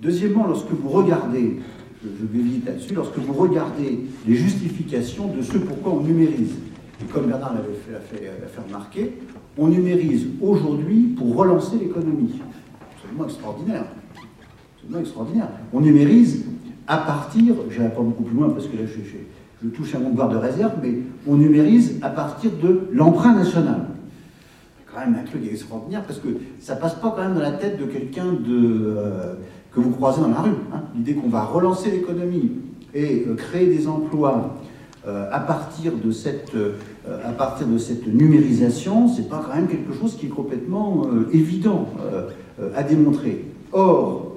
Deuxièmement, lorsque vous regardez, je, vais vite là-dessus, lorsque vous regardez les justifications de ce pourquoi on numérise, et comme Bernard l'avait fait, remarquer, on numérise aujourd'hui pour relancer l'économie. Absolument extraordinaire. Absolument extraordinaire. On numérise à partir, je pas beaucoup plus loin parce que là je, touche à mon devoir de réserve, mais on numérise à partir de l'emprunt national quand même un truc extraordinaire parce que ça passe pas quand même dans la tête de quelqu'un de, euh, que vous croisez dans la rue. Hein. L'idée qu'on va relancer l'économie et euh, créer des emplois euh, à, partir de cette, à partir de cette numérisation, c'est pas quand même quelque chose qui est complètement évident à démontrer. Or,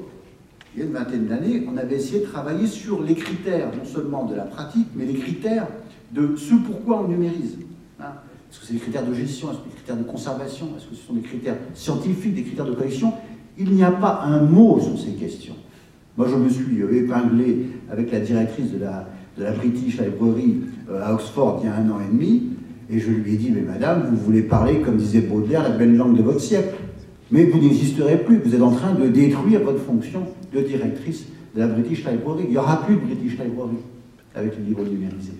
il y a une vingtaine d'années, on avait essayé de travailler sur les critères, non seulement de la pratique, mais les critères de ce pourquoi on numérise. Hein. Est-ce que c'est des critères de gestion Est-ce que c'est des critères de conservation Est-ce que ce sont des critères scientifiques, des critères de collection? Il n'y a pas un mot sur ces questions. Moi, je me suis euh, épinglé avec la directrice de la, British Library euh, à Oxford il y a un an et demi, et je lui ai dit, mais madame, vous voulez parler, comme disait Baudelaire, la belle langue de votre siècle. Mais vous n'existerez plus, vous êtes en train de détruire votre fonction de directrice de la British Library. Il n'y aura plus de British Library avec les livres numérisés.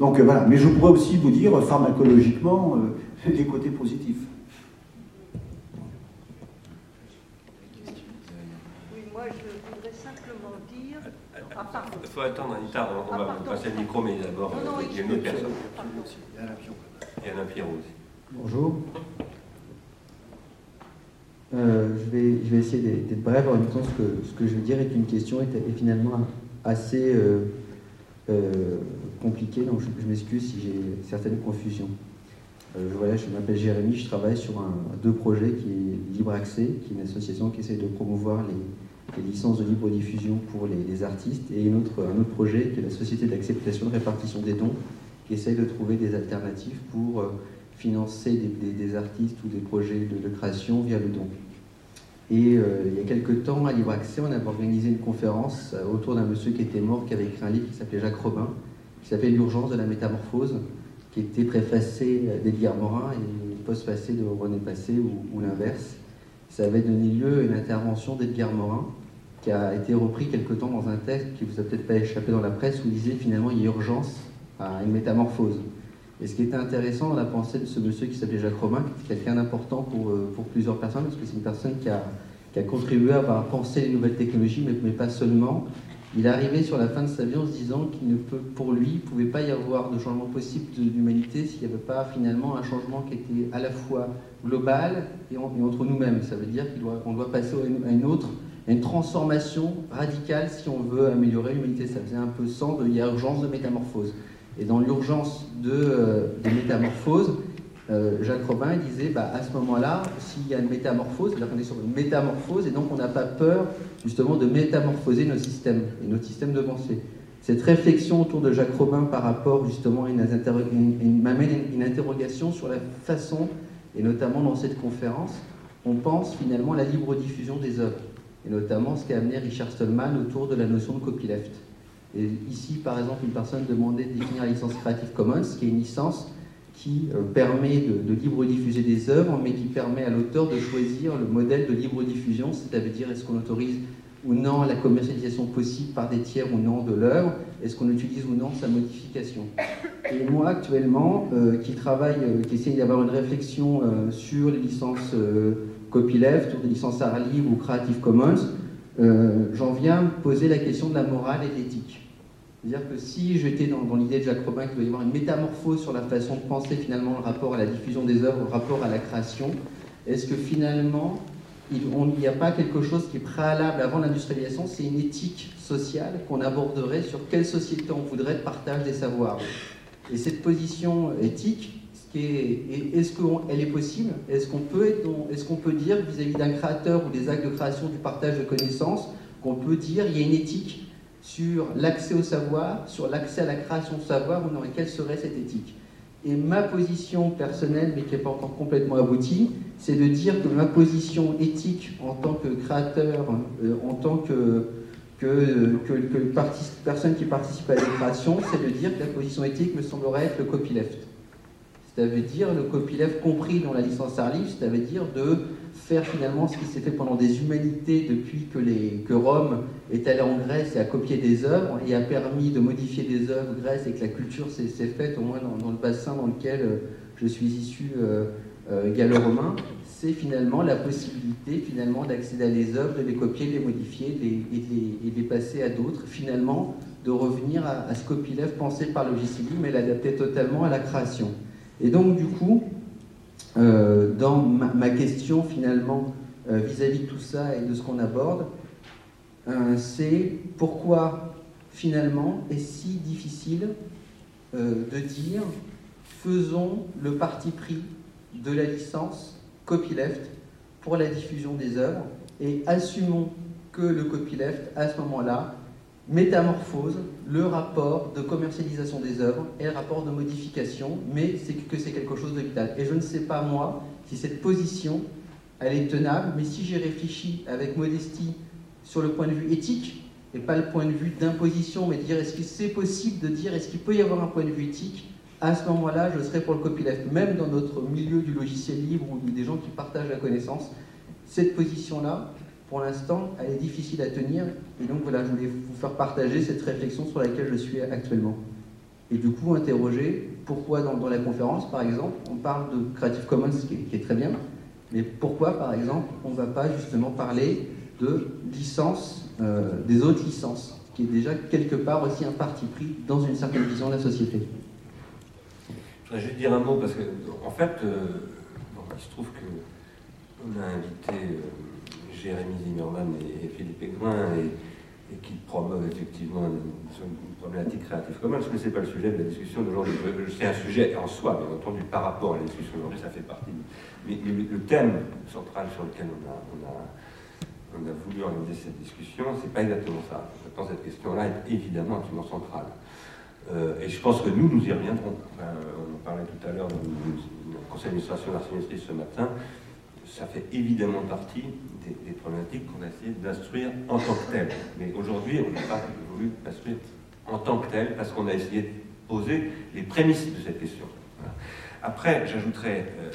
Donc euh, voilà, mais je pourrais aussi vous dire pharmacologiquement euh, des côtés positifs. Oui, moi je voudrais simplement dire. Ah, il faut attendre Anita, on, on va ah, passer le micro, mais d'abord, il y a une autre personne. Il y a un Pierrot aussi. Bonjour. Euh, je, vais, je vais essayer d'être bref en même temps ce que, ce que je veux dire est une question est, finalement assez compliqué, donc je, m'excuse si j'ai certaines confusions. Euh, voilà, je m'appelle Jérémy, je travaille sur un, deux projets qui est Libre Accès, qui est une association qui essaie de promouvoir les, licences de libre diffusion pour les, artistes, et un autre projet qui est la Société d'acceptation de répartition des dons, qui essaie de trouver des alternatives pour euh, financer des, artistes ou des projets de, création via le don. Et euh, il y a quelques temps, à Libre Accès, on avait organisé une conférence autour d'un monsieur qui était mort, qui avait écrit un livre qui s'appelait Jacques Robin, qui s'appelle L'urgence de la métamorphose, qui était préfacé d'Edgar Morin et postfacé de René Passé ou, l'inverse. Ça avait donné lieu à une intervention d'Edgar Morin qui a été repris quelque temps dans un texte qui vous a peut-être pas échappé dans la presse où il disait finalement il y a urgence à une métamorphose. Et ce qui était intéressant dans la pensée de ce monsieur qui s'appelait Jacques Romain, qui est quelqu'un d'important pour, euh, pour plusieurs personnes, parce que c'est une personne qui a, qui a contribué à penser les nouvelles technologies, mais, mais pas seulement, il est arrivé sur la fin de sa vie en se disant qu'il ne peut, pour lui, il ne pouvait pas y avoir de changement possible d'humanité s'il n'y avait pas finalement un changement qui était à la fois global et, entre nous-mêmes. Ça veut dire qu'on doit passer à une, autre, une transformation radicale si on veut améliorer l'humanité. Ça faisait un peu sens il y a urgence de métamorphose. Et dans l'urgence de, euh, métamorphose, euh, Jacques Robin disait bah, à ce moment-là, s'il y a une métamorphose, c'est-à-dire est sur une métamorphose et donc on n'a pas peur justement de métamorphoser nos systèmes et nos systèmes de pensée. Cette réflexion autour de Jacques Robin par rapport justement à une, m'amène une, interrogation sur la façon, et notamment dans cette conférence, on pense finalement à la libre diffusion des œuvres, et notamment ce qu'a amené Richard Stallman autour de la notion de copyleft. Et ici, par exemple, une personne demandait de définir la licence Creative Commons, qui est une licence qui euh, permet de, libre diffuser des œuvres, mais qui permet à l'auteur de choisir le modèle de libre diffusion, c'est-à-dire est-ce qu'on autorise ou non la commercialisation possible par des tiers ou non de l'œuvre, est-ce qu'on utilise ou non sa modification. Et moi actuellement, euh, qui travaille, euh, qui essaye d'avoir une réflexion sur les licences copyleft, ou des licences art libre ou Creative Commons, j'en viens poser la question de la morale et de l'éthique. C'est-à-dire que si j'étais dans, l'idée de Jacques Robin qu'il doit y avoir une métamorphose sur la façon de penser finalement le rapport à la diffusion des œuvres, le rapport à la création, est-ce que finalement il n'y a pas quelque chose qui est préalable avant l'industrialisation, c'est une éthique sociale qu'on aborderait sur quelle société on voudrait de partage des savoirs? Et cette position éthique, est-ce qu'elle est possible? Est-ce qu'on peut, dire vis-à-vis d'un créateur ou des actes de création du partage de connaissances qu'on peut dire il y a une éthique sur l'accès au savoir, sur l'accès à la création de savoir, ou quelle serait cette éthique? Et ma position personnelle, mais qui n'est pas encore complètement aboutie, c'est de dire que ma position éthique en tant que créateur, euh, en tant que, personne qui participe à la création, c'est de dire que la position éthique me semblerait être le copyleft. Ça veut dire le copyleft compris dans la licence Arlif, ça veut dire de faire finalement ce qui s'est fait pendant des humanités depuis que, les, Rome est allé en Grèce et a copié des œuvres et a permis de modifier des œuvres grèces et que la culture s'est faite au moins dans, le bassin dans lequel euh, je suis issu euh, euh, gallo-romain, c'est finalement la possibilité finalement d'accéder à des œuvres, de les copier, de les modifier et, de les, passer à d'autres, finalement de revenir à, ce copyleft pensé par le mais l'adapter totalement à la création. Et donc du coup, euh, dans ma, question finalement euh, vis-à-vis de tout ça et de ce qu'on aborde, euh, c'est pourquoi finalement est si difficile de dire faisons le parti pris de la licence copyleft pour la diffusion des œuvres et assumons que le copyleft à ce moment-là métamorphose le rapport de commercialisation des œuvres et le rapport de modification, mais c'est que c'est quelque chose de vital. Et je ne sais pas, moi, si cette position, elle est tenable, mais si j'ai réfléchi avec modestie sur le point de vue éthique, et pas le point de vue d'imposition, mais de dire est-ce que c'est possible de dire est-ce qu'il peut y avoir un point de vue éthique, à ce moment-là, je serais pour le copyleft. Même dans notre milieu du logiciel libre ou des gens qui partagent la connaissance, cette position-là, pour l'instant, elle est difficile à tenir. Et donc voilà, je voulais vous faire partager cette réflexion sur laquelle je suis actuellement. Et du coup, interroger pourquoi dans, la conférence, par exemple, on parle de Creative Commons, qui est, très bien, mais pourquoi, par exemple, on ne va pas justement parler de licence, euh, des autres licences, qui est déjà quelque part aussi un parti pris dans une certaine vision de la société? Je voudrais juste dire un mot, parce que, en fait, euh, il se trouve qu'on a invité. Euh, Jérémy Zimmerman et, Philippe Aigouin et, qui promeuvent effectivement une, problématique créative commune, ce n'est pas le sujet de la discussion d'aujourd'hui. C'est un sujet en soi, bien entendu, par rapport à la discussion d'aujourd'hui, ça fait partie. Mais, le, thème central sur lequel on a, voulu organiser cette discussion, c'est pas exactement ça. Maintenant, cette question-là est évidemment absolument centrale. Euh, et je pense que nous, nous y reviendrons. on en parlait tout à l'heure dans le conseil d'administration de ce matin ça fait évidemment partie des, problématiques qu'on a essayé d'instruire en tant que telles. Mais aujourd'hui, on n'a pas voulu l'instruire en tant que telles parce qu'on a essayé de poser les prémices de cette question. Après, j'ajouterai euh,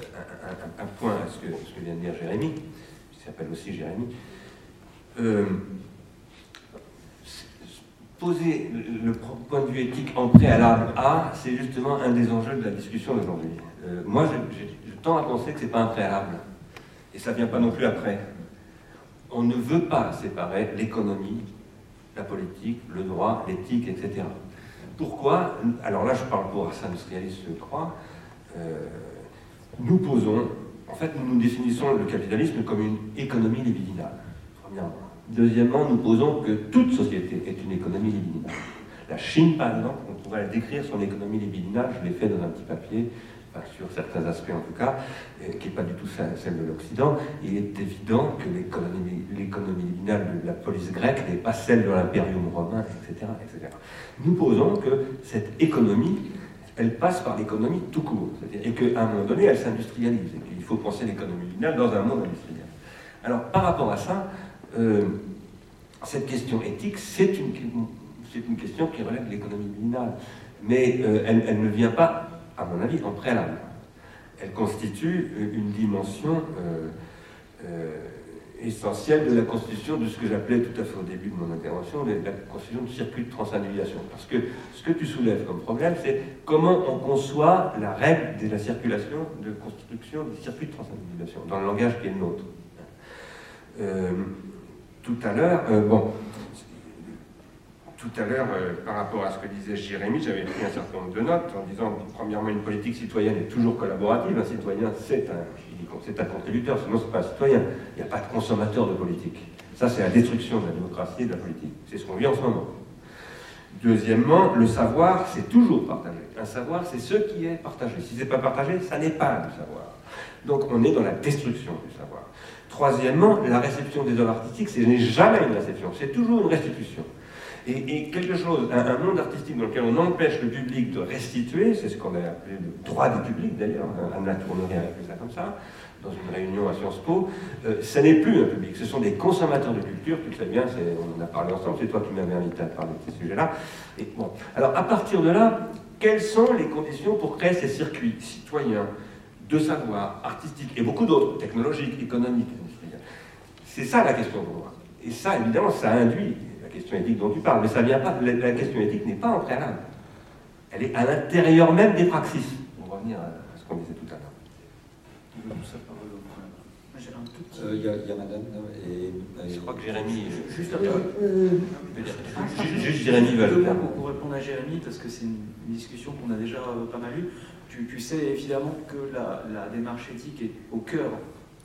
un, point à ce que, vient de dire Jérémy, qui s'appelle aussi Jérémy. Euh, poser le, point de vue éthique en préalable à, c'est justement un des enjeux de la discussion d'aujourd'hui. Euh, moi, je, je, tends à penser que ce n'est pas un préalable. Et ça ne vient pas non plus après. On ne veut pas séparer l'économie, la politique, le droit, l'éthique, etc. Pourquoi? Alors là, je parle pour un industrialiste, je crois. Euh, nous posons, en fait, nous, nous définissons le capitalisme comme une économie libidinale, premièrement. Deuxièmement, nous posons que toute société est une économie libidinale. La Chine, par exemple, on pourrait décrire son économie libidinale, je l'ai fait dans un petit papier, sur certains aspects en tout cas, qui n'est pas du tout celle de l'Occident, il est évident que l'économie libinale de la police grecque n'est pas celle de l'impérium romain, etc., etc. Nous posons que cette économie, elle passe par l'économie tout court, et qu'à un moment donné, elle s'industrialise, et qu'il faut penser l'économie libinale dans un monde industriel. Alors, par rapport à ça, euh, cette question éthique, c'est une, une, question qui relève de l'économie libinale, mais euh, elle ne vient pas à mon avis, en préalable. Elle constitue une dimension euh, euh, essentielle de la constitution de ce que j'appelais tout à fait au début de mon intervention, la constitution du circuit de transindividuation. Parce que ce que tu soulèves comme problème, c'est comment on conçoit la règle de la circulation, de construction des circuits de transindividuation, dans le langage qui est le nôtre. Euh, tout à l'heure, bon, tout à l'heure, euh, par rapport à ce que disait Jérémy, j'avais pris un certain nombre de notes en disant, premièrement, une politique citoyenne est toujours collaborative. Un citoyen, c'est un, un contributeur, sinon ce n'est pas un citoyen. Il n'y a pas de consommateur de politique. Ça, c'est la destruction de la démocratie et de la politique. C'est ce qu'on vit en ce moment. Deuxièmement, le savoir, c'est toujours partagé. Un savoir, c'est ce qui est partagé. Si ce n'est pas partagé, ça n'est pas le savoir. Donc on est dans la destruction du savoir. Troisièmement, la réception des œuvres artistiques, ce n'est jamais une réception, c'est toujours une restitution. Et, quelque chose, un, monde artistique dans lequel on empêche le public de restituer, c'est ce qu'on a appelé le droit du public d'ailleurs, Anna Tournerie a appelé ça comme ça, dans une réunion à Sciences Po, euh, ce n'est plus un public, ce sont des consommateurs de culture, tu sais bien, on en a parlé ensemble, c'est toi qui m'avais invité à parler de ces sujets-là. Et bon, alors à partir de là, quelles sont les conditions pour créer ces circuits citoyens de savoir artistique et beaucoup d'autres, technologiques, économiques, c'est ça la question pour moi. Et ça, évidemment, ça induit question éthique dont tu parles, mais ça vient pas, la, question éthique n'est pas en préalable. Elle est à l'intérieur même des praxis. On va revenir à ce qu'on disait tout à l'heure. Il y, a Madame et, Je crois que Jérémy. Juste, euh, juste, Jérémy va le faire. Pour répondre à Jérémy, parce que c'est une, discussion qu'on a déjà pas mal eue. Tu, sais évidemment que la, démarche éthique est au cœur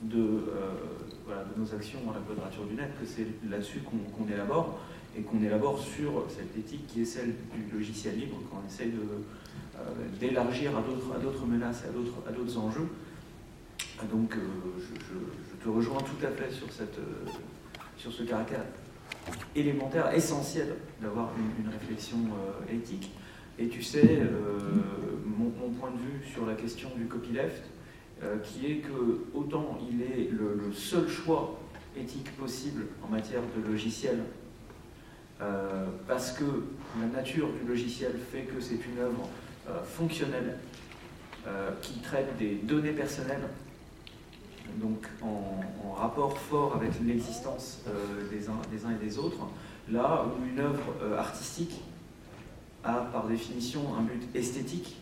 de, euh, de nos actions dans la quadrature du net, que c'est là-dessus qu'on élabore, et qu'on élabore sur cette éthique qui est celle du logiciel libre, qu'on essaye euh, d'élargir à d'autres menaces à d'autres enjeux. Donc je, te rejoins tout à fait sur, cette, sur ce caractère élémentaire, essentiel d'avoir une, réflexion éthique. Et tu sais, euh, mon, point de vue sur la question du copyleft, euh, qui est que autant il est le, seul choix éthique possible en matière de logiciel, euh, parce que la nature du logiciel fait que c'est une œuvre fonctionnelle qui traite des données personnelles, donc en, rapport fort avec l'existence des, uns, et des autres, là où une œuvre artistique a par définition un but esthétique,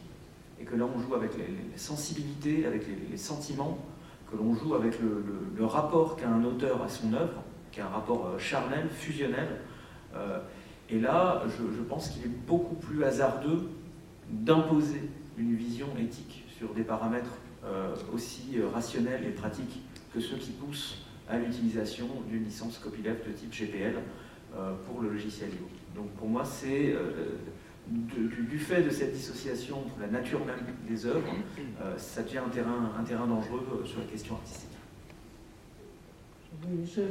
et que là on joue avec les, sensibilités, avec les, sentiments, que l'on joue avec le, rapport qu'a un auteur à son œuvre, qui est un rapport euh, charnel, fusionnel. Euh, et là, je, pense qu'il est beaucoup plus hasardeux d'imposer une vision éthique sur des paramètres euh, aussi rationnels et pratiques que ceux qui poussent à l'utilisation d'une licence copyleft de type GPL pour le logiciel libre. Donc pour moi, c'est du, fait de cette dissociation entre la nature même des œuvres, euh, ça devient un terrain, un terrain dangereux euh, sur la question artistique. je,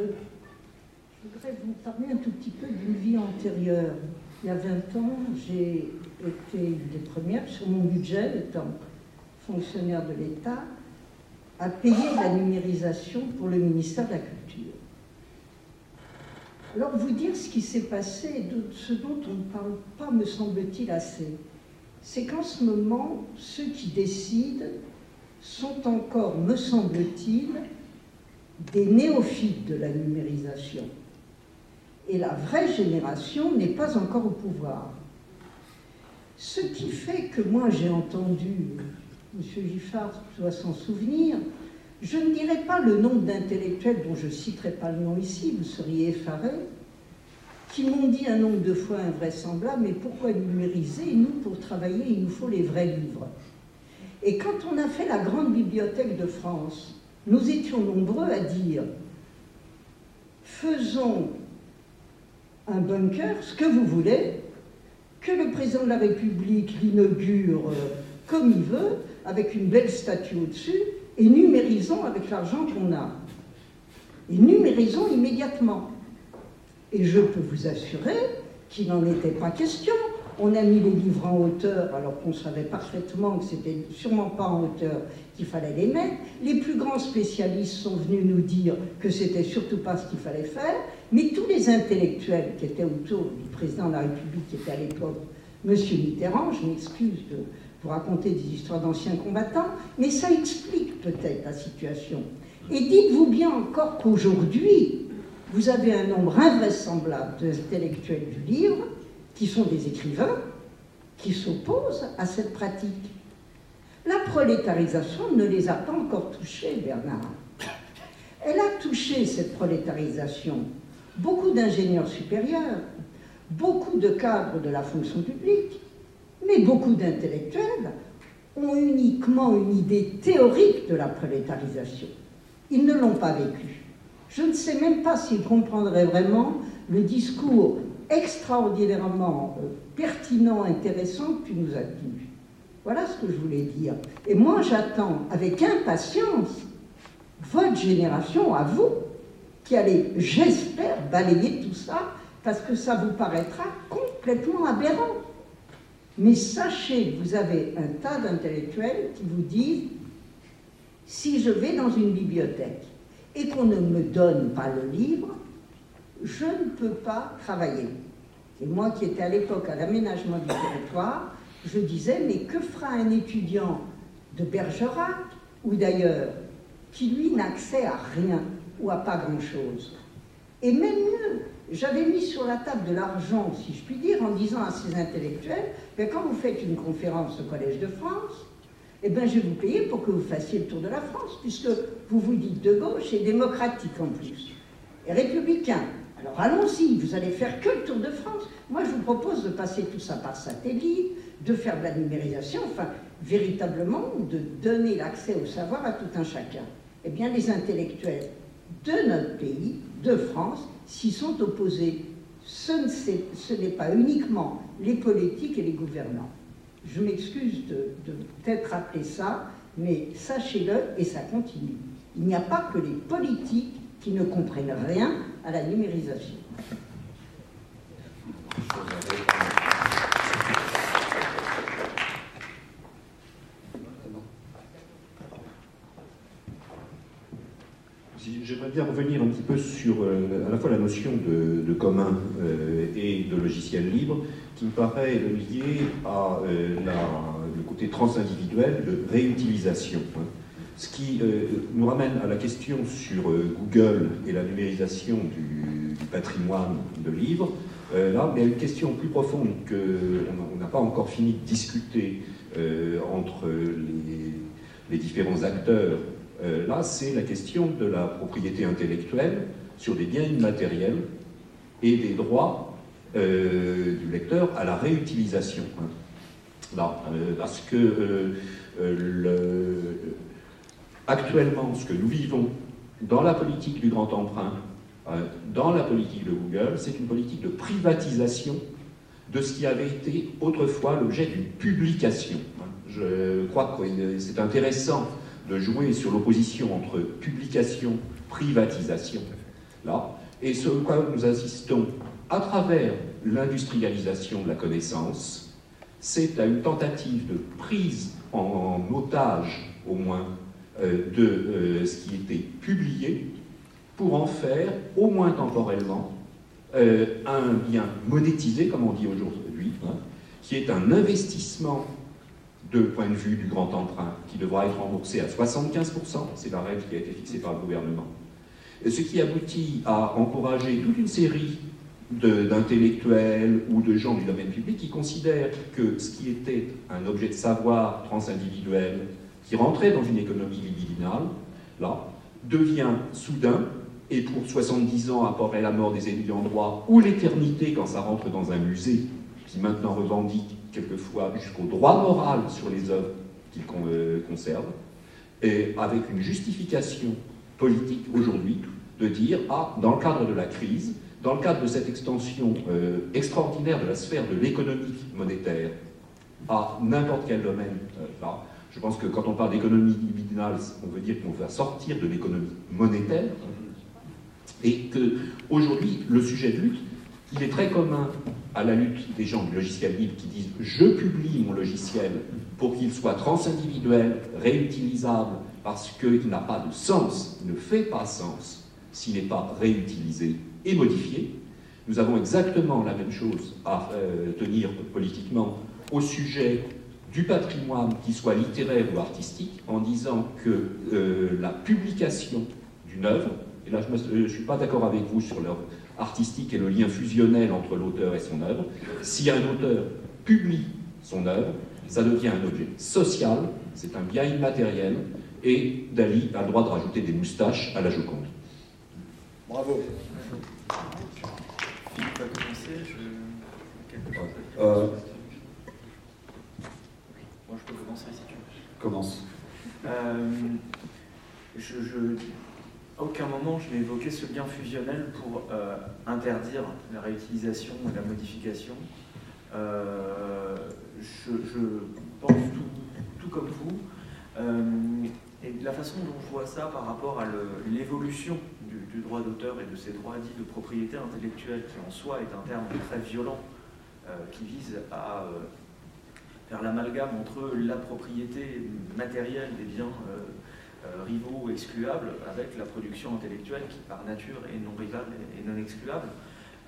voudrais vous parler un tout petit peu d'une vie antérieure. Il y a 20 ans, j'ai été une des premières sur mon budget, étant fonctionnaire de l'État, à payer la numérisation pour le ministère de la Culture. Alors, vous dire ce qui s'est passé, de ce dont on ne parle pas, me semble-t-il, assez, c'est qu'en ce moment, ceux qui décident sont encore, me semble-t-il, des néophytes de la numérisation. Et la vraie génération n'est pas encore au pouvoir. Ce qui fait que moi j'ai entendu, M. Giffard doit s'en souvenir, je ne dirai pas le nombre d'intellectuels dont je ne citerai pas le nom ici, vous seriez effarés, qui m'ont dit un nombre de fois invraisemblable, mais pourquoi numériser Nous, pour travailler, il nous faut les vrais livres. Et quand on a fait la grande bibliothèque de France, nous étions nombreux à dire, faisons un bunker, ce que vous voulez, que le président de la République l'inaugure euh, comme il veut, avec une belle statue au-dessus, et numérisons avec l'argent qu'on a. Et numérisons immédiatement. Et je peux vous assurer qu'il n'en était pas question. On a mis les livres en hauteur alors qu'on savait parfaitement que c'était sûrement pas en hauteur qu'il fallait les mettre. Les plus grands spécialistes sont venus nous dire que c'était surtout pas ce qu'il fallait faire. Mais tous les intellectuels qui étaient autour du président de la République, qui était à l'époque M. Mitterrand, je m'excuse de pour raconter des histoires d'anciens combattants, mais ça explique peut-être la situation. Et dites-vous bien encore qu'aujourd'hui, vous avez un nombre invraisemblable d'intellectuels du livre qui sont des écrivains qui s'opposent à cette pratique. La prolétarisation ne les a pas encore touchés, Bernard. Elle a touché, cette prolétarisation, beaucoup d'ingénieurs supérieurs, beaucoup de cadres de la fonction publique, mais beaucoup d'intellectuels ont uniquement une idée théorique de la prolétarisation. Ils ne l'ont pas vécue. Je ne sais même pas s'ils comprendraient vraiment le discours extraordinairement euh, pertinent, intéressant que tu nous as tenu. Voilà ce que je voulais dire. Et moi, j'attends avec impatience votre génération, à vous, qui allez, j'espère, balayer tout ça, parce que ça vous paraîtra complètement aberrant. Mais sachez vous avez un tas d'intellectuels qui vous disent, si je vais dans une bibliothèque et qu'on ne me donne pas le livre, je ne peux pas travailler. Et moi qui étais à l'époque à l'aménagement du territoire, je disais, mais que fera un étudiant de Bergerac, ou d'ailleurs qui lui n'a accès à rien? Ou à pas grand-chose. Et même mieux, j'avais mis sur la table de l'argent, si je puis dire, en disant à ces intellectuels, quand vous faites une conférence au Collège de France, eh bien, je vais vous payer pour que vous fassiez le tour de la France, puisque vous vous dites de gauche et démocratique en plus, et républicain. Alors allons-y, vous allez faire que le tour de France. Moi, je vous propose de passer tout ça par satellite, de faire de la numérisation, enfin, véritablement, de donner l'accès au savoir à tout un chacun. Eh bien, les intellectuels de notre pays, de France, s'y sont opposés. Ce n'est pas uniquement les politiques et les gouvernants. Je m'excuse de, de peut-être rappeler ça, mais sachez-le et ça continue. Il n'y a pas que les politiques qui ne comprennent rien à la numérisation. J'aimerais bien revenir un petit peu sur euh, à la fois la notion de, commun euh, et de logiciel libre, qui me paraît lié à euh, le côté transindividuel de réutilisation. Hein. Ce qui nous ramène à la question sur Google et la numérisation du, patrimoine de livres. là, mais a une question plus profonde qu'on n'a pas encore fini de discuter entre les différents acteurs euh, là, c'est la question de la propriété intellectuelle sur des biens immatériels et des droits euh, du lecteur à la réutilisation. Là, euh, parce que actuellement, ce que nous vivons dans la politique du grand emprunt, dans la politique de Google, c'est une politique de privatisation de ce qui avait été autrefois l'objet d'une publication. Je crois que c'est intéressant de jouer sur l'opposition entre publication, privatisation, là, et ce quoi nous assistons à travers l'industrialisation de la connaissance, c'est à une tentative de prise en otage, au moins, euh, de euh, ce qui était publié pour en faire, au moins temporellement, euh, un bien monétisé, comme on dit aujourd'hui, hein, qui est un investissement de point de vue du grand emprunt, qui devra être remboursé à 75%, c'est la règle qui a été fixée par le gouvernement. ce qui aboutit à encourager toute une série d'intellectuels ou de gens du domaine public qui considèrent que ce qui était un objet de savoir transindividuel, qui rentrait dans une économie libidinale, là, devient soudain, et pour 70 ans après la mort des étudiants en droit, ou l'éternité quand ça rentre dans un musée, qui maintenant revendique quelquefois jusqu'au droit moral sur les œuvres qu'il euh, conserve, et avec une justification politique aujourd'hui de dire, ah, dans le cadre de la crise, dans le cadre de cette extension euh, extraordinaire de la sphère de l'économie monétaire à n'importe quel domaine, euh, je pense que quand on parle d'économie libidinale, on veut dire qu'on va sortir de l'économie monétaire, et que aujourd'hui, le sujet de lutte, il est très commun à la lutte des gens du logiciel libre qui disent je publie mon logiciel pour qu'il soit transindividuel, réutilisable, parce qu'il n'a pas de sens, ne fait pas sens s'il n'est pas réutilisé et modifié. Nous avons exactement la même chose à euh, tenir politiquement au sujet du patrimoine, qui soit littéraire ou artistique, en disant que euh, la publication d'une œuvre, et là je ne suis pas d'accord avec vous sur l'œuvre artistique et le lien fusionnel entre l'auteur et son œuvre. Si un auteur publie son œuvre, ça devient un objet social, c'est un bien immatériel, et Dali a le droit de rajouter des moustaches à la Joconde. Bravo. Philippe va commencer, je... Euh... Moi je peux commencer si tu veux. Commence. Euh, je, je aucun moment je n'ai évoqué ce lien fusionnel pour euh, interdire la réutilisation et la modification. Euh, je, pense tout, comme vous. Euh, et la façon dont je vois ça par rapport à l'évolution du, droit d'auteur et de ces droits dits de propriété intellectuelle, qui en soi est un terme très violent, qui vise à faire l'amalgame entre la propriété matérielle des biens rivaux ou excluables avec la production intellectuelle qui par nature est non rivale et non excluable.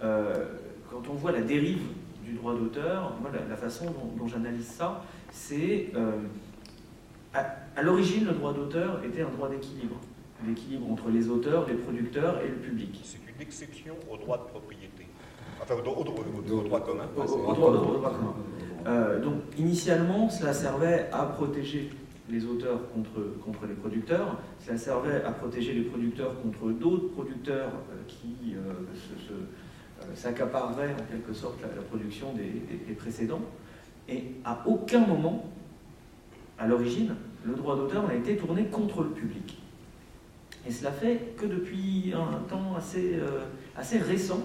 Euh, quand on voit la dérive du droit d'auteur, moi la, façon dont, j'analyse ça, c'est euh, à, À l'origine, le droit d'auteur était un droit d'équilibre. L'équilibre entre les auteurs, les producteurs et le public. C'est une exception au droit de propriété. Enfin, au, droit commun. Au, droit, commun. Euh, donc, initialement, cela servait à protéger les auteurs contre, contre les producteurs. Cela servait à protéger les producteurs contre d'autres producteurs euh, qui euh, s'accapareraient en quelque sorte la, production des, précédents. Et à aucun moment, à l'origine, le droit d'auteur n'a été tourné contre le public. Et cela fait que depuis un temps assez, assez récent,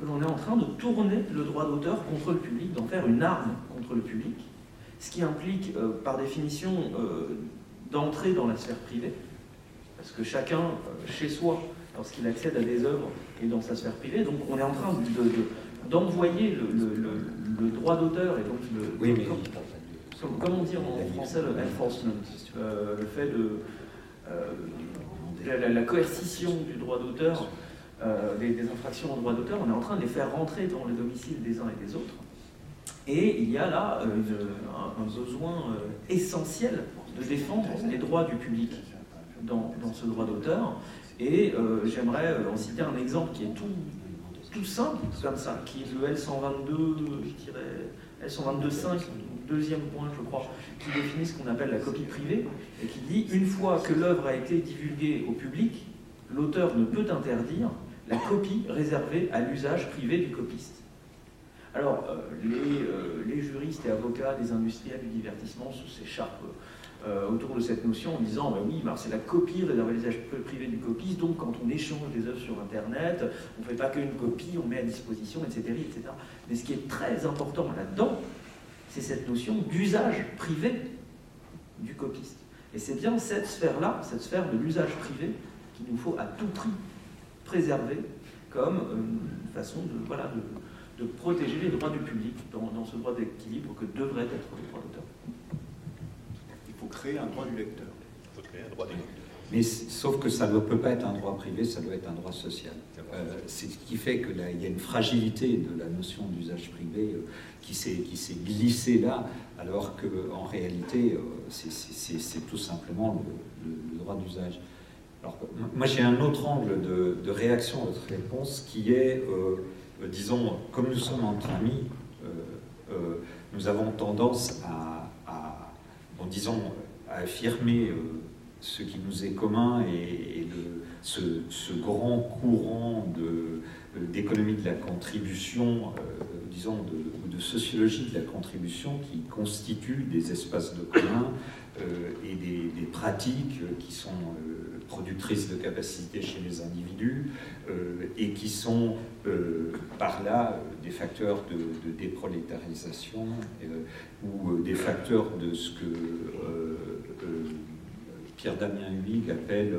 que l'on est en train de tourner le droit d'auteur contre le public, d'en faire une arme contre le public, ce qui implique euh, par définition euh, d'entrer dans la sphère privée, parce que chacun, euh, chez soi, lorsqu'il accède à des œuvres, est dans sa sphère privée, donc on est en train d'envoyer le, droit d'auteur et donc le... Oui, mais... Comment, dit en français le enforcement Le fait de... la, coercition du droit d'auteur des, infractions au droit d'auteur, on est en train de les faire rentrer dans le domicile des uns et des autres. Et il y a là euh, un, besoin euh, essentiel de défendre les droits du public dans, ce droit d'auteur. Et euh, j'aimerais en citer un exemple qui est tout, tout simple, comme ça, qui est le L122, je dirais, L122.5, deuxième point, je crois, qui définit ce qu'on appelle la copie privée, et qui dit une fois que l'œuvre a été divulguée au public, l'auteur ne peut interdire la copie réservée à l'usage privé du copiste. Alors, euh, euh, les, juristes et avocats des industriels du divertissement s'échappent euh, autour de cette notion en disant bah oui, c'est la copie réservée privé du copiste, donc quand on échange des œuvres sur Internet, on ne fait pas qu'une copie, on met à disposition, etc., etc. Mais ce qui est très important là-dedans, c'est cette notion d'usage privé du copiste. Et c'est bien cette sphère-là, cette sphère de l'usage privé, qu'il nous faut à tout prix préserver comme une façon de, de protéger les droits du public dans, ce droit d'équilibre que devrait être le droit d'auteur. Il faut créer un droit du lecteur. Il faut créer un droit du lecteur. Mais sauf que ça ne peut pas être un droit privé, ça doit être un droit social. Euh, c'est ce qui fait qu'il y a une fragilité de la notion d'usage privé euh, qui s'est glissée là, alors qu'en réalité, euh, c'est tout simplement le, droit d'usage. Alors, moi, j'ai un autre angle de, de, réaction à votre réponse qui est euh, disons, comme nous sommes entre amis, euh, euh, nous avons tendance à, à affirmer ce qui nous est commun et, ce, grand courant d'économie de, la contribution, disons, de, de, sociologie de la contribution qui constitue des espaces de commun et des, pratiques qui sont productrices de capacités chez les individus euh, et qui sont euh, par là euh, des facteurs de, déprolétarisation ou des facteurs de ce que Pierre Damien Huyghe appelle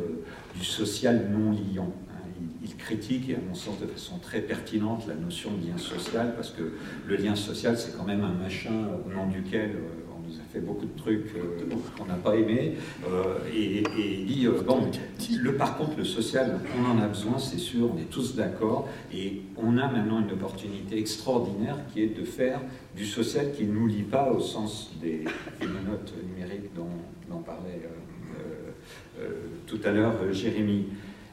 du social non liant. Hein, il, critique, et à mon sens de façon très pertinente, la notion de lien social, parce que le lien social, c'est quand même un machin au nom duquel fait beaucoup de trucs euh, qu'on n'a pas aimés, euh, et, dit, euh, bon, le, par contre, le social, on en a besoin, c'est sûr, on est tous d'accord, et on a maintenant une opportunité extraordinaire qui est de faire du social qui ne nous lie pas au sens des, notes numériques dont, dont parlait tout à l'heure Jérémy.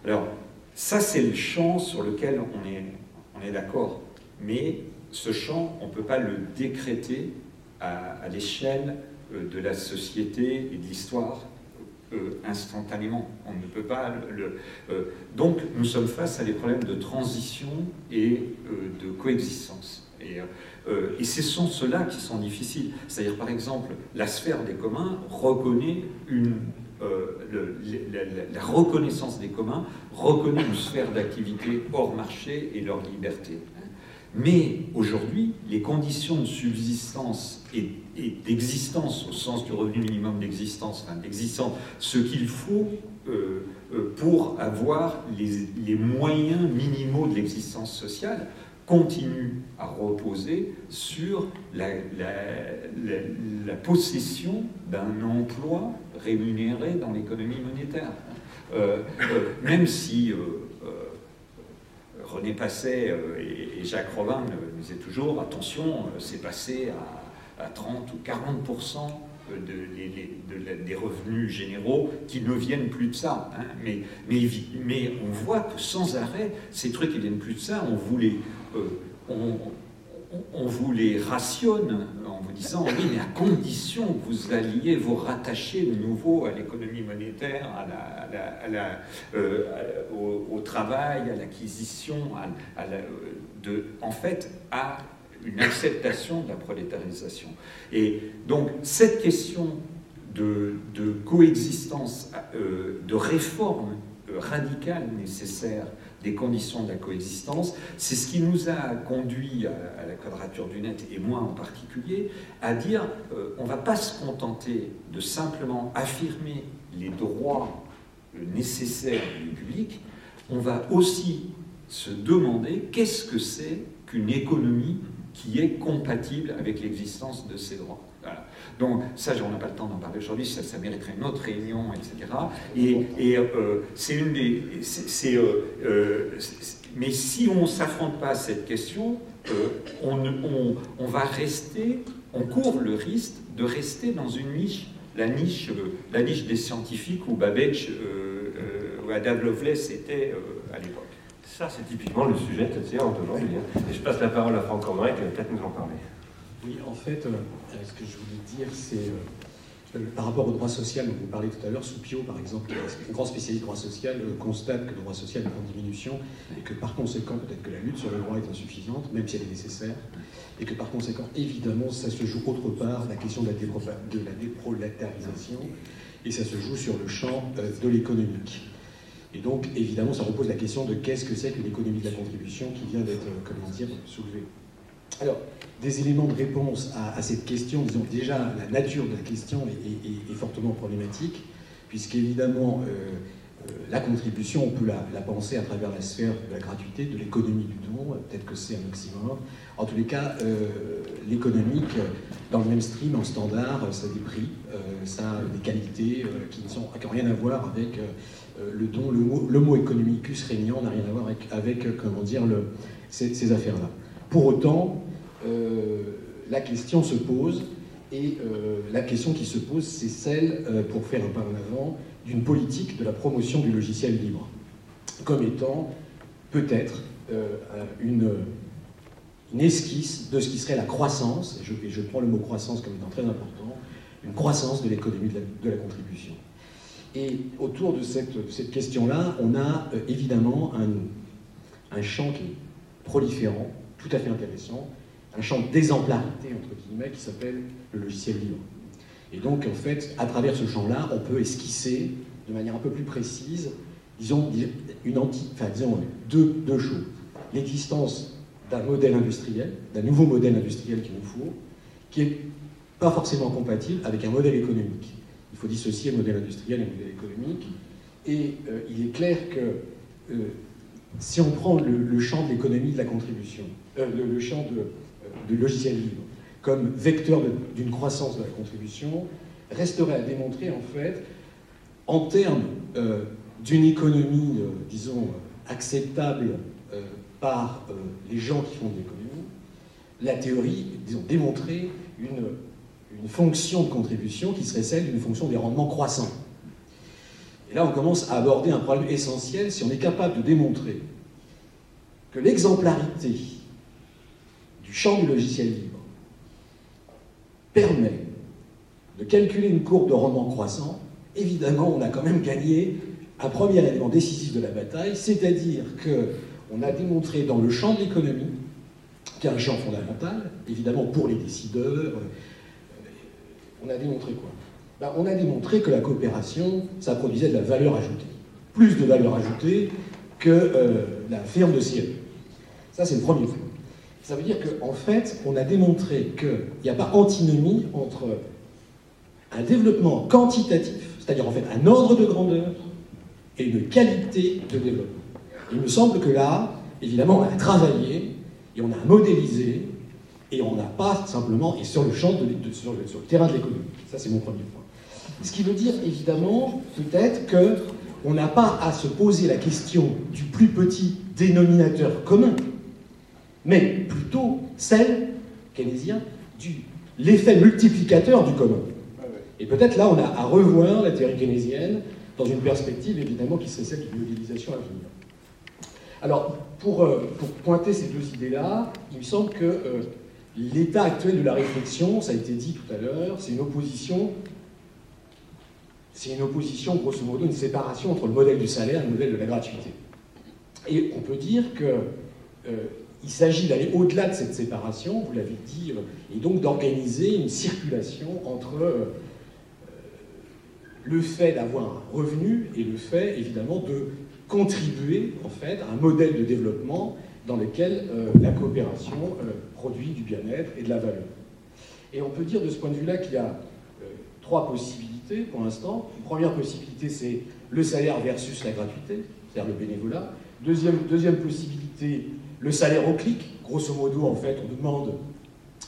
Alors, ça, c'est le champ sur lequel on est, on est d'accord, mais ce champ, on ne peut pas le décréter à, l'échelle euh, de la société et de l'histoire euh, instantanément. On ne peut pas. Euh, donc, nous sommes face à des problèmes de transition et de coexistence. Et, et ce sont ceux-là qui sont difficiles. C'est-à-dire, par exemple, la sphère des communs reconnaît une. la, reconnaissance des communs reconnaît une sphère d'activité hors marché et leur liberté. Mais aujourd'hui, les conditions de subsistance et, d'existence, au sens du revenu minimum d'existence, enfin ce qu'il faut euh, euh, pour avoir les, moyens minimaux de l'existence sociale, continuent à reposer sur la, possession d'un emploi rémunéré dans l'économie monétaire. Euh, même si René Passet euh, et, Jacques Robin nous disaient toujours attention, euh, c'est passé à, 30 ou 40 euh, de, les- les- de la- des revenus généraux qui ne viennent plus de ça. hein. Mais, on voit que sans arrêt, ces trucs qui viennent plus de ça, on les, euh, on- vous les rationne en vous disant oui, mais à condition que vous alliez vous rattacher de nouveau à l'économie monétaire, euh, au, travail, à l'acquisition, de, en fait, à une acceptation de la prolétarisation. Et donc, cette question de, de coexistence, euh, de réforme euh, radicale nécessaire des conditions de la coexistence, c'est ce qui nous a conduit à, la quadrature du net, et moi en particulier, à dire euh, on ne va pas se contenter de simplement affirmer les droits nécessaires du public, on va aussi se demander qu'est-ce que c'est qu'une économie qui est compatible avec l'existence de ces droits. Donc ça, on n'a pas le temps d'en parler aujourd'hui, ça, mériterait une autre réunion, etc. Et, euh, c'est une des... euh, euh, mais si on ne s'affronte pas à cette question, on, va rester, on court le risque de rester dans une niche, la niche, la niche des scientifiques où Babbage, où Ada Lovelace était à l'époque. Ça, c'est typiquement le sujet de cette séance d'aujourd'hui. hein. Et je passe la parole à Franck Cormain qui va peut-être nous en parler. Oui, en fait, euh, euh, ce que je voulais dire, c'est euh, par rapport au droit social, dont vous parlez tout à l'heure, Soupio, par exemple, un grand spécialiste du droit social, constate que le droit social est en diminution et que par conséquent, peut-être que la lutte sur le droit est insuffisante, même si elle est nécessaire, et que par conséquent, évidemment, ça se joue autre part, la question de la, de la déprolétarisation, et ça se joue sur le champ de l'économique. Et donc, évidemment, ça repose la question de qu'est-ce que c'est que l'économie de la contribution qui vient d'être, comment dire, soulevée. Alors, des éléments de réponse à, cette question, disons déjà la nature de la question est, fortement problématique, puisqu'évidemment, euh, euh, la contribution, on peut la, penser à travers la sphère de la gratuité, de l'économie du don, euh, peut-être que c'est un oxymore. En tous les cas, euh, l'économique, dans le même stream, en standard, ça a des prix, ça a des qualités qui n'ont rien à voir avec le don. Le mot, le mot régnant n'a rien à voir avec, comment dire, ces, affaires-là. Pour autant, la question se pose, et euh, la question qui se pose, c'est celle, euh, pour faire un pas en avant, d'une politique de la promotion du logiciel libre, comme étant peut-être euh, une, esquisse de ce qui serait la croissance, et je, prends le mot croissance comme étant très important, une croissance de l'économie de la, contribution. Et autour de cette, question-là, on a euh, évidemment un, un champ qui est proliférant, tout à fait intéressant, un champ d'exemplarité, entre guillemets, qui s'appelle le logiciel libre. Et donc, en fait, à travers ce champ-là, on peut esquisser de manière un peu plus précise, disons, une anti, enfin, disons deux, deux choses. L'existence d'un modèle industriel, d'un nouveau modèle industriel qu'il nous faut, qui n'est pas forcément compatible avec un modèle économique. Il faut dissocier modèle industriel et modèle économique. Et euh, il est clair que euh, si on prend le, le champ de l'économie de la contribution, euh, le, le champ de, euh, du logiciel libre, comme vecteur de- d'une croissance de la contribution, resterait à démontrer en fait, en termes euh, d'une économie, euh, disons, euh, acceptable par les gens qui font de l'économie, la théorie, disons, démontrer une, une fonction de contribution qui serait celle d'une fonction des rendements croissants. Et là, on commence à aborder un problème essentiel si on est capable de démontrer que l'exemplarité du champ du logiciel libre permet de calculer une courbe de rendement croissant, évidemment, on a quand même gagné un premier élément décisif de la bataille, c'est-à-dire qu'on a démontré dans le champ de l'économie, qui est un champ fondamental, évidemment pour les décideurs, euh, on a démontré quoi? Ben, On a démontré que la coopération, ça produisait de la valeur ajoutée. Plus de valeur ajoutée que euh, la ferme de ciel. Ça, c'est le premier point. Ça veut dire qu'en fait, on a démontré qu'il n'y a pas antinomie entre un développement quantitatif, c'est-à-dire en fait un ordre de grandeur, et une qualité de développement. Il me semble que là, évidemment, on a travaillé et on a modélisé et on n'a pas simplement, et sur le champ, de, terrain de l'économie. Ça, c'est mon premier point. Ce qui veut dire, évidemment, peut-être que on n'a pas à se poser la question du plus petit dénominateur commun, mais plutôt celle, keynésien, du l'effet multiplicateur du commun. Et peut-être là, on a à revoir la théorie keynésienne dans une perspective évidemment qui serait celle d'une modélisation à venir. Alors, pour, euh, pointer ces deux idées-là, il me semble que euh, l'état actuel de la réflexion, ça a été dit tout à l'heure, c'est une opposition, c'est une opposition, grosso modo, une séparation entre le modèle du salaire et le modèle de la gratuité. Et on peut dire que euh, il s'agit d'aller au-delà de cette séparation, vous l'avez dit, euh, et donc d'organiser une circulation entre euh, le fait d'avoir un revenu et le fait, évidemment, de contribuer, en fait, à un modèle de développement dans lequel euh, la coopération produit du bien-être et de la valeur. Et on peut dire de ce point de vue-là qu'il y a trois possibilités pour l'instant. Première possibilité, c'est le salaire versus la gratuité, c'est-à-dire le bénévolat. Deuxième possibilité, le salaire au clic, grosso modo, en fait, on demande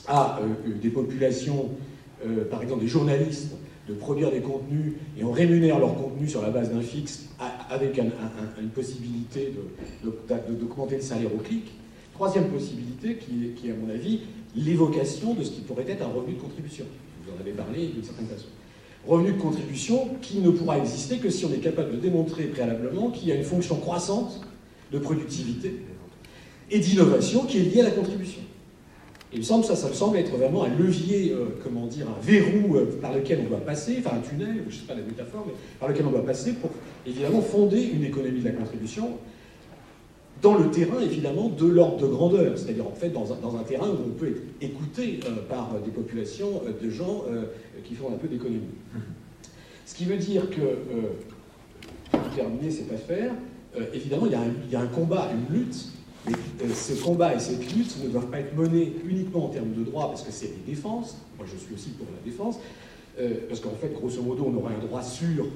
à euh, euh, des populations, euh, par exemple des journalistes, de produire des contenus et on rémunère leurs contenus sur la base d'un fixe avec une possibilité d'augmenter le salaire au clic. Troisième possibilité, qui qui est à mon avis l'évocation de ce qui pourrait être un revenu de contribution. Vous en avez parlé d'une certaine façon. Revenu de contribution qui ne pourra exister que si on est capable de démontrer préalablement qu'il y a une fonction croissante de productivité et d'innovation qui est liée à la contribution. Et il me semble, ça, ça me semble être vraiment un levier, euh, comment dire, un verrou euh, par lequel on doit passer, enfin un tunnel, je ne sais pas la métaphore, mais par lequel on doit passer pour évidemment fonder une économie de la contribution dans le terrain évidemment de l'ordre de grandeur, c'est-à-dire en fait dans un, dans un, terrain où on peut être écouté euh, par des populations de gens qui font un peu d'économie. Ce qui veut dire que, pour terminer cette affaire, évidemment il y, a un, il y, a un, combat, une lutte mais euh, ce combat et cette lutte ne doivent pas être menés uniquement en termes de droit, parce que c'est des défenses. Moi, je suis aussi pour la défense. Euh, parce qu'en fait, grosso modo, on aurait un droit sûr,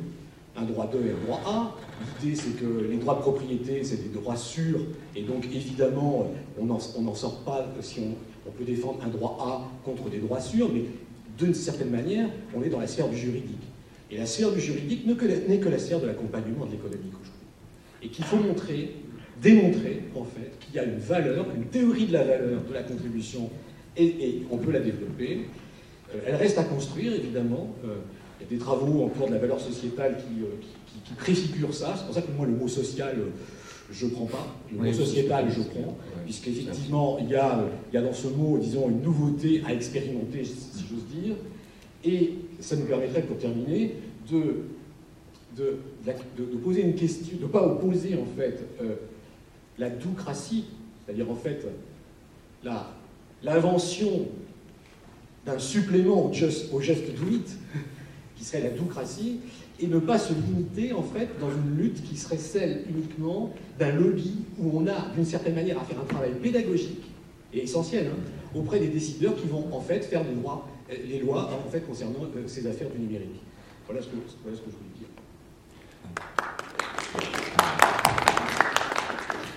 un droit 2 et un droit A. L'idée, c'est que les droits de propriété, c'est des droits sûrs. Et donc, évidemment, on n'en sort pas si on, on, peut défendre un droit A contre des droits sûrs, mais d'une certaine manière, on est dans la sphère du juridique. Et la sphère du juridique n'est que la sphère de l'accompagnement de l'économie aujourd'hui. Et qu'il faut montrer démontrer en fait qu'il y a une valeur, une théorie de la valeur de la contribution et, on peut la développer. Euh, elle reste à construire évidemment. Euh, il y a des travaux en cours de la valeur sociétale qui, euh, qui, préfigurent ça. C'est pour ça que moi le mot social je ne prends pas. Le mot sociétal, je prends, puisqu'effectivement, il y, a, il y a dans ce mot, disons, une nouveauté à expérimenter, si j'ose dire. Et ça nous permettrait, pour terminer, de, de, de, poser une question, de ne pas opposer, en fait, la doucratie, c'est-à-dire en fait l'invention d'un supplément au just, au it, qui serait la doucratie, et ne pas se limiter en fait dans une lutte qui serait celle uniquement d'un lobby où on a d'une certaine manière à faire un travail pédagogique et essentiel hein, auprès des décideurs qui vont en fait faire des lois, les lois en fait concernant euh, ces affaires du numérique. Voilà ce que je voulais dire.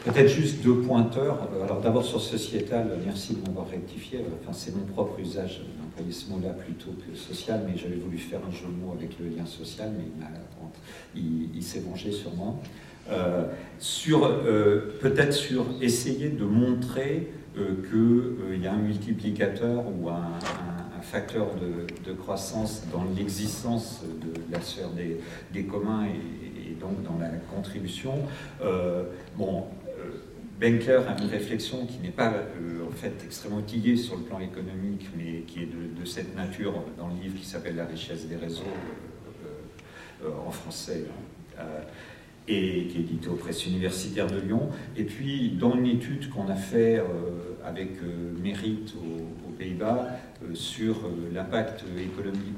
Peut-être juste deux pointeurs. Euh, alors d'abord sur sociétal, merci de m'avoir rectifié. Enfin, c'est mon propre usage d'employer ce mot-là plutôt que social, mais j'avais voulu faire un jeu de mots avec le lien social, mais il, s'est vengé sur moi. Euh, euh, peut-être sur essayer de montrer qu'il y a un multiplicateur ou un, facteur de, croissance dans l'existence de la sphère des, communs et, donc dans la contribution. bon, Benker a une réflexion qui n'est pas euh, en fait extrêmement tillée sur le plan économique, mais qui est de, cette nature dans le livre qui s'appelle La richesse des réseaux euh, euh, en français. Hein, et qui est édité aux presses universitaires de Lyon. Et puis, dans une étude qu'on a fait avec Mérite aux, Pays-Bas sur l'impact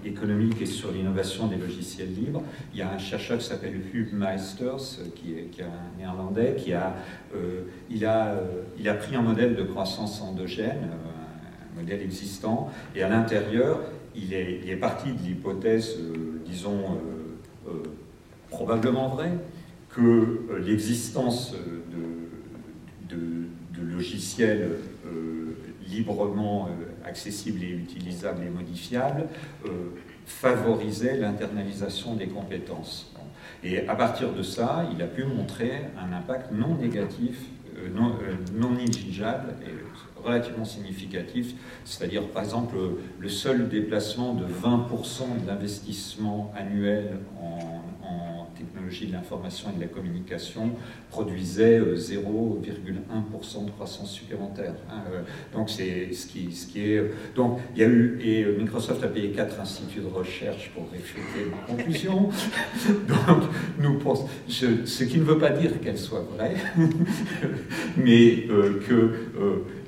économique et sur l'innovation des logiciels libres, il y a un chercheur qui s'appelle Hugh Meisters, qui est, un néerlandais, qui a euh, il, a, euh, il a pris un modèle de croissance endogène, euh, un modèle existant, et à l'intérieur, il est, il est, parti de l'hypothèse, disons, probablement vraie, que l'existence de, de, logiciels librement accessibles et utilisables et modifiables favorisait l'internalisation des compétences. Et à partir de ça, il a pu montrer un impact non négatif euh, non, non négligeable et relativement significatif, c'est-à-dire par exemple le seul déplacement de 20% de annuel en de l'information et de la communication produisait 0,1% euh, de croissance supplémentaire. Hein, euh, donc c'est ce qui, est. Donc il y a eu et euh, Microsoft a payé quatre instituts de recherche pour réfuter ma conclusion. donc nous pensons, ce qui ne veut pas dire qu'elles soient vraies, mais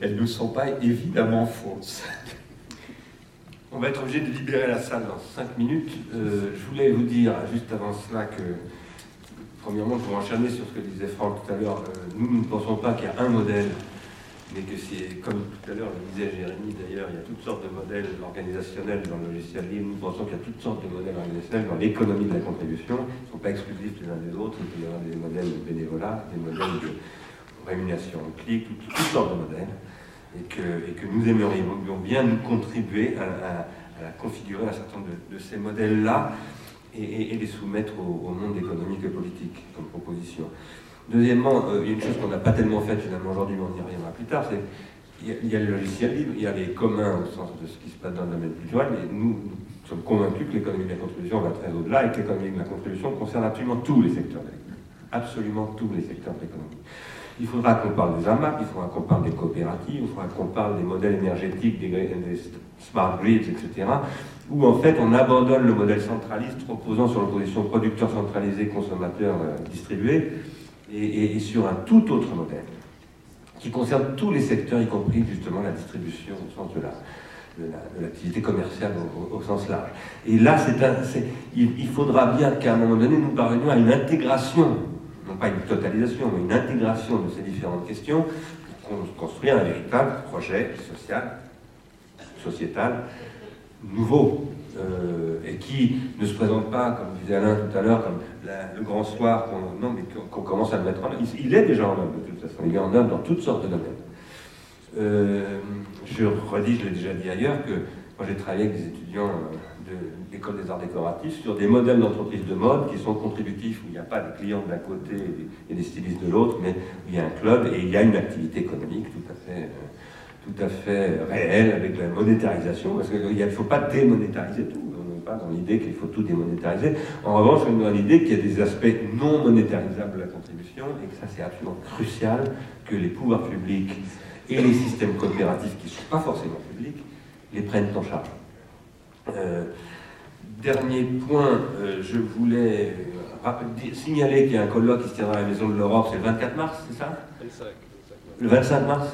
qu'elles ne sont pas évidemment fausses. On va être obligé de libérer la salle dans 5 minutes. Euh, je voulais vous dire juste avant cela que, premièrement, pour enchaîner sur ce que disait Franck tout à l'heure, euh, nous, ne pensons pas qu'il y a un modèle, mais que c'est, comme tout à l'heure le disait Jérémy d'ailleurs, il y a toutes sortes de modèles organisationnels dans le logiciel libre. Nous pensons qu'il y a toutes sortes de modèles organisationnels dans l'économie de la contribution. Ils ne sont pas exclusifs les uns des autres. Il y avoir des modèles de bénévolat, des modèles de rémunération en clic, toutes, sortes de modèles et que, et que nous aimerions bien nous contribuer à, configurer un certain nombre de, ces modèles-là et, les soumettre au, monde économique et politique comme proposition. Deuxièmement, euh, il y a une chose qu'on n'a pas tellement faite finalement aujourd'hui, mais on y reviendra plus tard, c'est il y, a, le logiciel libre, il y a les communs au sens de ce qui se passe dans le domaine culturel, mais nous, nous sommes convaincus que l'économie de la contribution va très au-delà et que l'économie de la contribution concerne absolument tous les secteurs de l'économie. Absolument tous les secteurs de l'économie. Il faudra qu'on parle des AMAP, il faudra qu'on parle des coopératives, il faudra qu'on parle des modèles énergétiques, des, smart grids, etc. Où en fait on abandonne le modèle centraliste reposant sur l'opposition producteur centralisé, consommateur euh, distribué, et, sur un tout autre modèle qui concerne tous les secteurs, y compris justement la distribution au sens de la, de l'activité commerciale au, sens large. Et là, il, faudra bien qu'à un moment donné, nous parvenions à une intégration pas une totalisation, mais une intégration de ces différentes questions pour construire un véritable projet social, sociétal, nouveau, euh, et qui ne se présente pas, comme disait Alain tout à l'heure, comme le grand soir qu'on commence à le mettre en œuvre. Il, est déjà en œuvre de toute façon, il est en œuvre dans toutes sortes de domaines. Euh, je redis, je l'ai déjà dit ailleurs, que moi j'ai travaillé avec des étudiants euh, l'école des arts décoratifs sur des modèles d'entreprise de mode qui sont contributifs, où il n'y a pas de clients d'un côté et des, stylistes de l'autre, mais il y a un club et il y a une activité économique tout à fait, euh, tout à fait réelle avec la monétarisation, parce qu'il ne faut pas démonétariser tout. On n'est pas dans l'idée qu'il faut tout démonétariser. En revanche, on est dans l'idée qu'il y a des aspects non monétarisables de la contribution et que ça c'est absolument crucial que les pouvoirs publics et les systèmes coopératifs qui ne sont pas forcément publics les prennent en charge. Euh, dernier point, euh, je voulais signaler qu'il y a un colloque qui se tiendra à la Maison de l'Europe, c'est le 24 mars, c'est ça? Le 25 mars,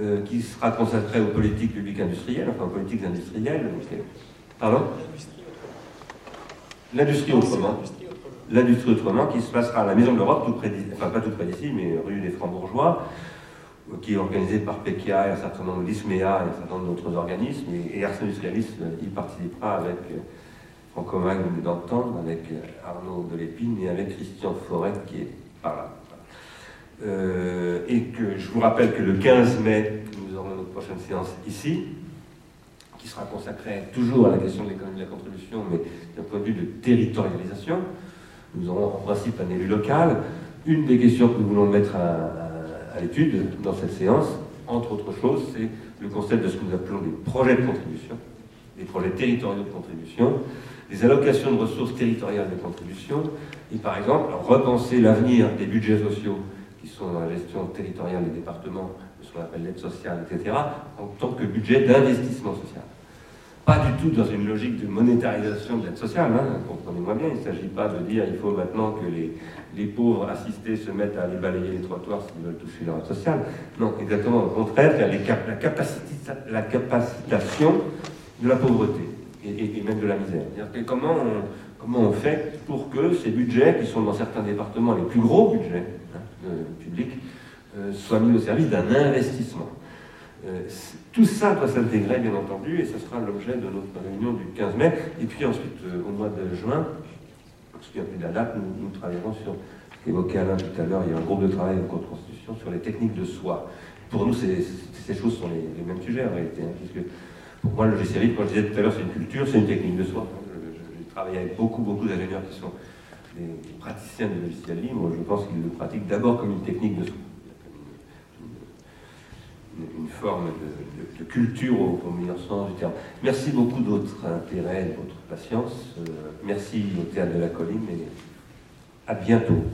euh, qui sera consacré aux politiques publiques industrielles, enfin aux politiques industrielles. Pardon? L'industrie autrement. L'industrie autrement, qui se passera à la Maison de l'Europe, tout près enfin pas tout près d'ici, mais rue des Francs-Bourgeois, qui est organisé par PECIA et un certain nombre d'ISMEA et un certain nombre d'autres organismes, et, et Ars Industrialis y participera avec Franco Magne d'entendre, avec Arnaud Delépine et avec Christian Forêt qui est par là. Euh, et que je vous rappelle que le 15 mai, nous aurons notre prochaine séance ici, qui sera consacrée toujours à la question de l'économie de la contribution, mais d'un point de vue de territorialisation. Nous aurons en principe un élu local. Une des questions que nous voulons mettre à l'étude dans cette séance, entre autres choses, c'est le concept de ce que nous appelons des projets de contribution, des projets territoriaux de contribution, des allocations de ressources territoriales de contribution, et par exemple repenser l'avenir des budgets sociaux qui sont dans la gestion territoriale des départements, ce qu'on appelle l'aide sociale, etc., en tant que budget d'investissement social. Pas du tout dans une logique de monétarisation de l'aide sociale, hein, comprenez-moi bien, il ne s'agit pas de dire il faut maintenant que les, les pauvres assistés se mettent à aller balayer les trottoirs s'ils veulent toucher leur aide sociale. Non, exactement au contraire, il y a la, capacité, la capacitation de la pauvreté et, même de la misère. Comment, on, comment on fait pour que ces budgets, qui sont dans certains départements les plus gros budgets hein, publics, euh, soient mis au service d'un investissement? Euh, tout ça doit s'intégrer, bien entendu, et ce sera l'objet de notre réunion du 15 mai. Et puis ensuite, euh, au mois de juin, je ne plus de la date, nous, travaillerons sur ce qu'évoquait Alain tout à l'heure, il y a un groupe de travail en constitution sur les techniques de soi. Pour nous, ces, choses sont les, mêmes sujets en réalité, hein, puisque pour moi, le logiciel libre, comme je disais tout à l'heure, c'est une culture, c'est une technique de soi. J'ai travaillé avec beaucoup, beaucoup d'ingénieurs qui sont des praticiens du logiciel libre. Je pense qu'ils le pratiquent d'abord comme une technique de soi forme de, culture au, meilleur sens du terme. Merci beaucoup de votre intérêt, de votre patience. merci au Théâtre de la Colline et à bientôt.